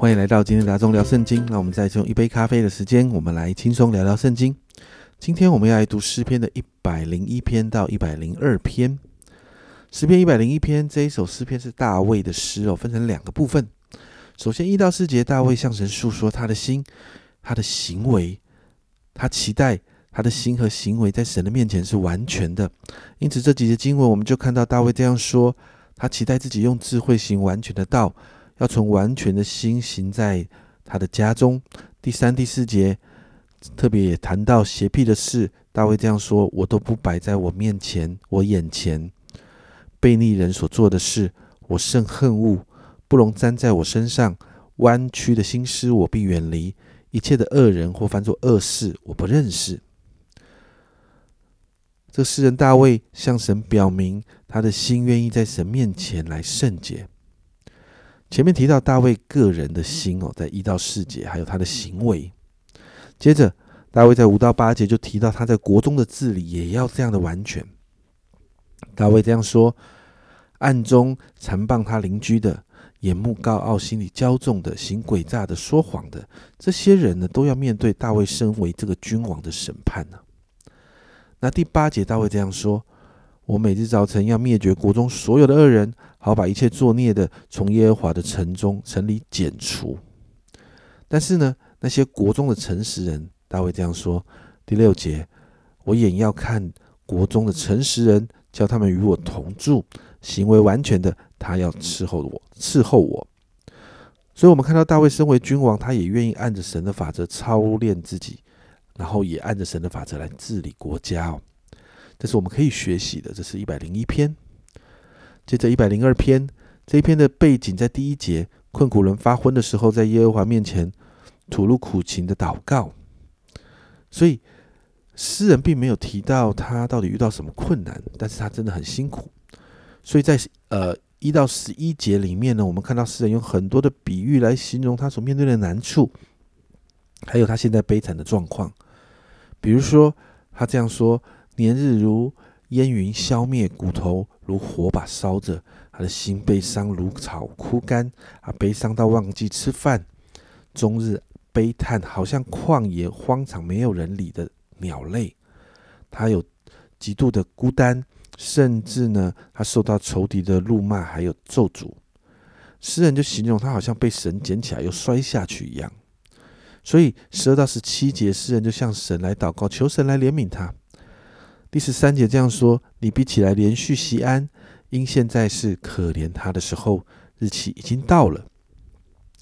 欢迎来到今天达中聊圣经。那我们再用一杯咖啡的时间，我们来轻松聊聊圣经。今天我们要来读诗篇的一百零一篇到一百零二篇。诗篇一百零一篇这一首诗篇是大卫的诗哦，分成两个部分。首先一到四节，大卫向神诉说他的心、他的行为，他期待他的心和行为在神的面前是完全的。因此这几节经文，我们就看到大卫这样说：他期待自己用智慧行完全的道。要从完全的心行在他的家中。第三、第四节特别也谈到邪僻的事。大卫这样说：“我都不摆在我面前，我眼前悖逆人所做的事，我甚恨恶，不容沾在我身上。弯曲的心思，我必远离；一切的恶人或犯作恶事，我不认识。”这诗人大卫向神表明他的心，愿意在神面前来圣洁。前面提到大卫个人的心哦，在一到四节，还有他的行为。接着，大卫在五到八节就提到他在国中的治理也要这样的完全。大卫这样说：暗中残谤他邻居的，眼目高傲，心里骄纵的，行诡诈的，说谎的，这些人呢，都要面对大卫身为这个君王的审判呢。那第八节，大卫这样说。我每日早晨要灭绝国中所有的恶人，好把一切作孽的从耶和华的城中城里剪除。但是呢，那些国中的诚实人，大卫这样说：第六节，我眼要看国中的诚实人，叫他们与我同住，行为完全的，他要伺候我，伺候我。所以，我们看到大卫身为君王，他也愿意按着神的法则操练自己，然后也按着神的法则来治理国家哦。这是我们可以学习的。这是一百零一篇，接着一百零二篇这一篇的背景在第一节，困苦人发昏的时候，在耶和华面前吐露苦情的祷告。所以诗人并没有提到他到底遇到什么困难，但是他真的很辛苦。所以在呃一到十一节里面呢，我们看到诗人用很多的比喻来形容他所面对的难处，还有他现在悲惨的状况。比如说，他这样说。年日如烟云消灭，骨头如火把烧着。他的心悲伤如草枯干，啊，悲伤到忘记吃饭，终日悲叹，好像旷野荒场没有人理的鸟类。他有极度的孤单，甚至呢，他受到仇敌的怒骂，还有咒诅。诗人就形容他好像被神捡起来又摔下去一样。所以十二到十七节，诗人就向神来祷告，求神来怜悯他。第十三节这样说：“你比起来连续西安，因现在是可怜他的时候，日期已经到了。”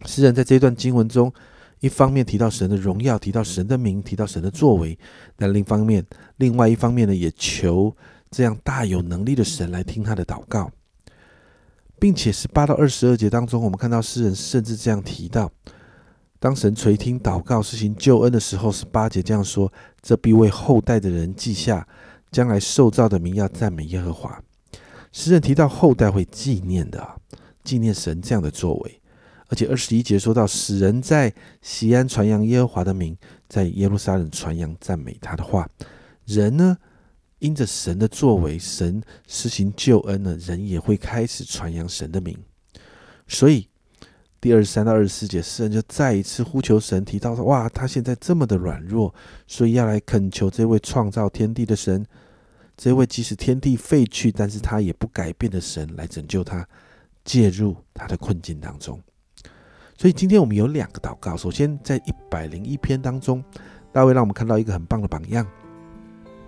诗人在这段经文中，一方面提到神的荣耀，提到神的名，提到神的作为；但另一方面，另外一方面呢，也求这样大有能力的神来听他的祷告，并且十八到二十二节当中，我们看到诗人甚至这样提到：当神垂听祷告、施行救恩的时候，十八节这样说：“这必为后代的人记下。”将来受造的民要赞美耶和华。诗人提到后代会纪念的，纪念神这样的作为。而且二十一节说到，使人在西安传扬耶和华的名，在耶路撒冷传扬赞美他的话。人呢，因着神的作为，神施行救恩呢，人也会开始传扬神的名。所以第二十三到二十四节，诗人就再一次呼求神，提到说：哇，他现在这么的软弱，所以要来恳求这位创造天地的神。这位即使天地废去，但是他也不改变的神来拯救他，介入他的困境当中。所以今天我们有两个祷告。首先，在一百零一篇当中，大卫让我们看到一个很棒的榜样，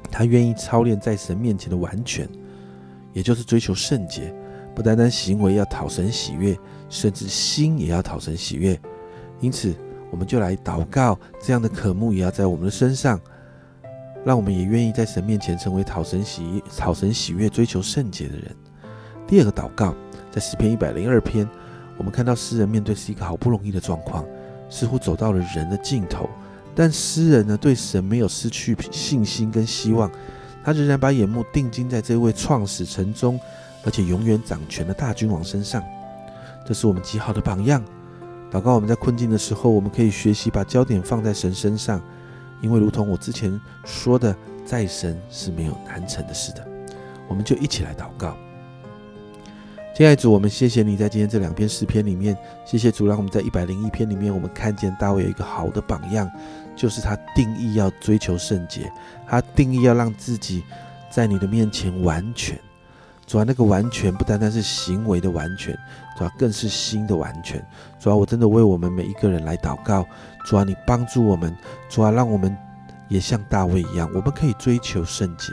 他愿意操练在神面前的完全，也就是追求圣洁，不单单行为要讨神喜悦，甚至心也要讨神喜悦。因此，我们就来祷告，这样的渴慕也要在我们的身上。让我们也愿意在神面前成为讨神喜、讨神喜悦、追求圣洁的人。第二个祷告，在诗篇一百零二篇，我们看到诗人面对是一个好不容易的状况，似乎走到了人的尽头，但诗人呢，对神没有失去信心跟希望，他仍然把眼目定睛在这位创始成终，而且永远掌权的大君王身上。这是我们极好的榜样。祷告，我们在困境的时候，我们可以学习把焦点放在神身上。因为如同我之前说的，在神是没有难成的事的，我们就一起来祷告。亲爱的主，我们谢谢你在今天这两篇诗篇里面，谢谢主，让我们在一百零一篇里面，我们看见大卫有一个好的榜样，就是他定义要追求圣洁，他定义要让自己在你的面前完全。主啊，那个完全不单单是行为的完全，主啊，更是心的完全。主啊，我真的为我们每一个人来祷告，主啊，你帮助我们，主啊，让我们也像大卫一样，我们可以追求圣洁。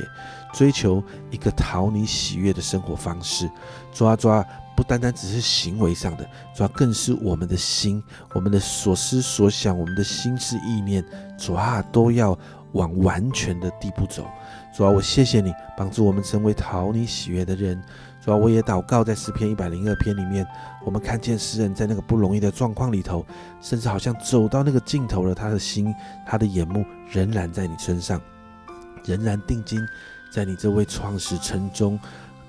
追求一个讨你喜悦的生活方式，抓抓不单单只是行为上的，抓更是我们的心，我们的所思所想，我们的心思意念，主啊都要往完全的地步走。主要，我谢谢你帮助我们成为讨你喜悦的人。主要，我也祷告在诗篇一百零二篇里面，我们看见诗人在那个不容易的状况里头，甚至好像走到那个尽头了，他的心，他的眼目仍然在你身上，仍然定睛。在你这位创始成中、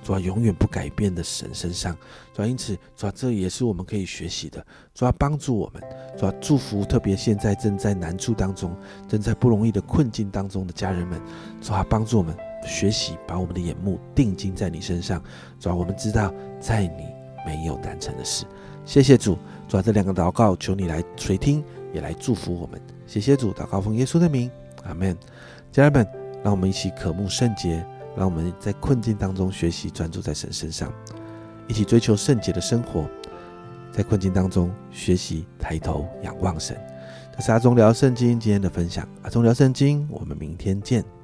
主要永远不改变的神身上，主要因此，主要这也是我们可以学习的。主要帮助我们，主要祝福特别现在正在难处当中、正在不容易的困境当中的家人们，主要帮助我们学习，把我们的眼目定睛在你身上。主要我们知道，在你没有难成的事。谢谢主，主要这两个祷告，求你来垂听，也来祝福我们。谢谢主，祷告奉耶稣的名，阿门。家人们。让我们一起渴慕圣洁，让我们在困境当中学习专注在神身上，一起追求圣洁的生活，在困境当中学习抬头仰望神。这是阿忠聊圣经今天的分享，阿忠聊圣经，我们明天见。